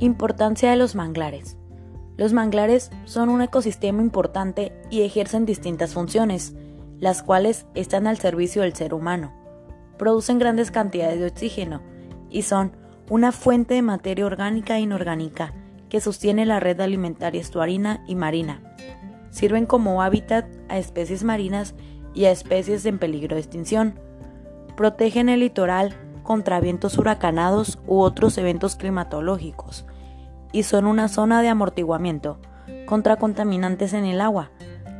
Importancia de los manglares. Los manglares son un ecosistema importante y ejercen distintas funciones, las cuales están al servicio del ser humano. Producen grandes cantidades de oxígeno y son una fuente de materia orgánica e inorgánica que sostiene la red alimentaria estuarina y marina. Sirven como hábitat a especies marinas y a especies en peligro de extinción. Protegen el litoral contra vientos huracanados u otros eventos climatológicos y son una zona de amortiguamiento contra contaminantes en el agua,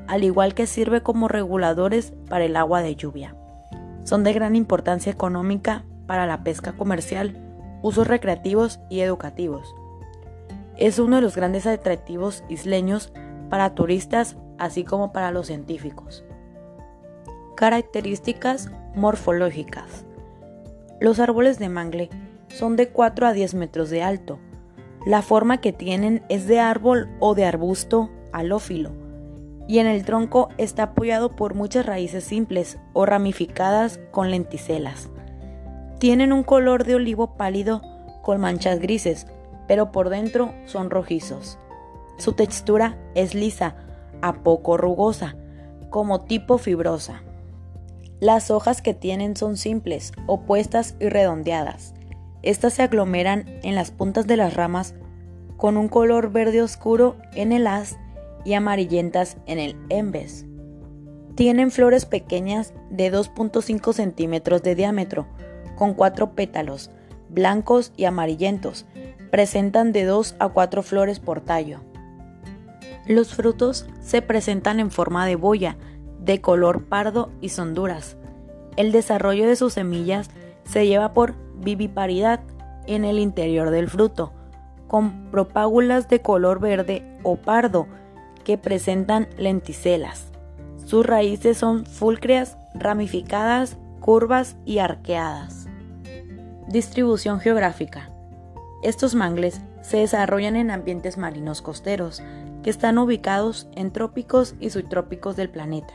al igual que sirve como reguladores para el agua de lluvia. Son de gran importancia económica para la pesca comercial, usos recreativos y educativos. Es uno de los grandes atractivos isleños para turistas así como para los científicos. Características morfológicas. Los árboles de mangle son de 4 a 10 metros de alto. La forma que tienen es de árbol o de arbusto halófilo y en el tronco está apoyado por muchas raíces simples o ramificadas con lenticelas. Tienen un color de olivo pálido con manchas grises pero por dentro son rojizos. Su textura es lisa, a poco rugosa, como tipo fibrosa. Las hojas que tienen son simples, opuestas y redondeadas. Estas se aglomeran en las puntas de las ramas con un color verde oscuro en el haz y amarillentas en el embes. Tienen flores pequeñas de 2.5 centímetros de diámetro, con cuatro pétalos, blancos y amarillentos, presentan de 2 a 4 flores por tallo. Los frutos se presentan en forma de boya, de color pardo y son duras. El desarrollo de sus semillas se lleva por viviparidad en el interior del fruto, con propágulas de color verde o pardo que presentan lenticelas. Sus raíces son fulcreas, ramificadas, curvas y arqueadas. Distribución geográfica. Estos mangles se desarrollan en ambientes marinos costeros, que están ubicados en trópicos y subtrópicos del planeta.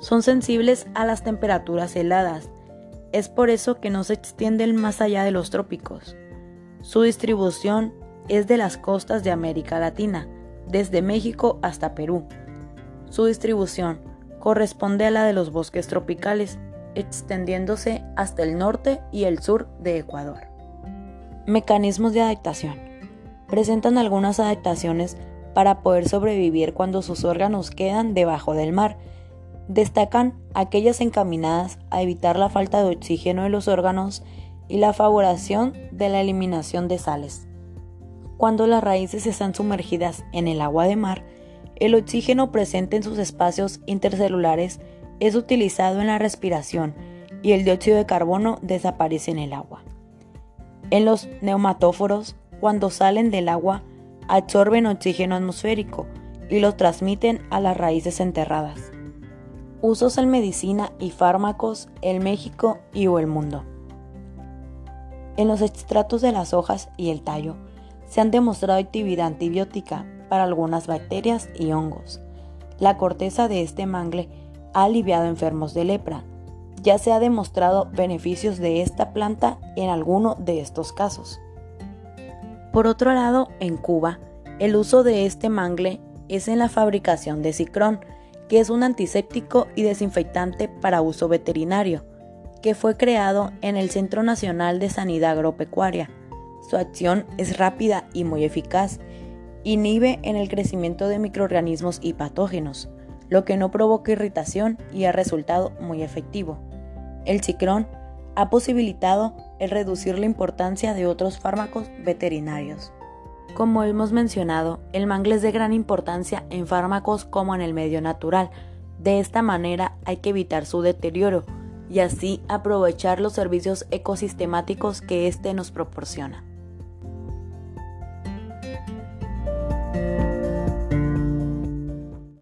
Son sensibles a las temperaturas heladas, es por eso que no se extienden más allá de los trópicos. Su distribución es de las costas de América Latina, desde México hasta Perú. Su distribución corresponde a la de los bosques tropicales, extendiéndose hasta el norte y el sur de Ecuador. Mecanismos de adaptación. Presentan algunas adaptaciones para poder sobrevivir cuando sus órganos quedan debajo del mar. Destacan aquellas encaminadas a evitar la falta de oxígeno de los órganos y la favoración de la eliminación de sales. Cuando las raíces están sumergidas en el agua de mar, el oxígeno presente en sus espacios intercelulares es utilizado en la respiración y el dióxido de carbono desaparece en el agua. En los neumatóforos, cuando salen del agua, absorben oxígeno atmosférico y lo transmiten a las raíces enterradas. Usos en medicina y fármacos en México y o el mundo. En los extractos de las hojas y el tallo se han demostrado actividad antibiótica para algunas bacterias y hongos. La corteza de este mangle ha aliviado enfermos de lepra, ya se ha demostrado beneficios de esta planta en alguno de estos casos. Por otro lado, en Cuba, el uso de este mangle es en la fabricación de cicrón, que es un antiséptico y desinfectante para uso veterinario, que fue creado en el Centro Nacional de Sanidad Agropecuaria. Su acción es rápida y muy eficaz, inhibe en el crecimiento de microorganismos y patógenos, lo que no provoca irritación y ha resultado muy efectivo. El cicrón ha posibilitado el reducir la importancia de otros fármacos veterinarios. Como hemos mencionado, el mangle es de gran importancia en fármacos como en el medio natural. De esta manera hay que evitar su deterioro y así aprovechar los servicios ecosistemáticos que éste nos proporciona.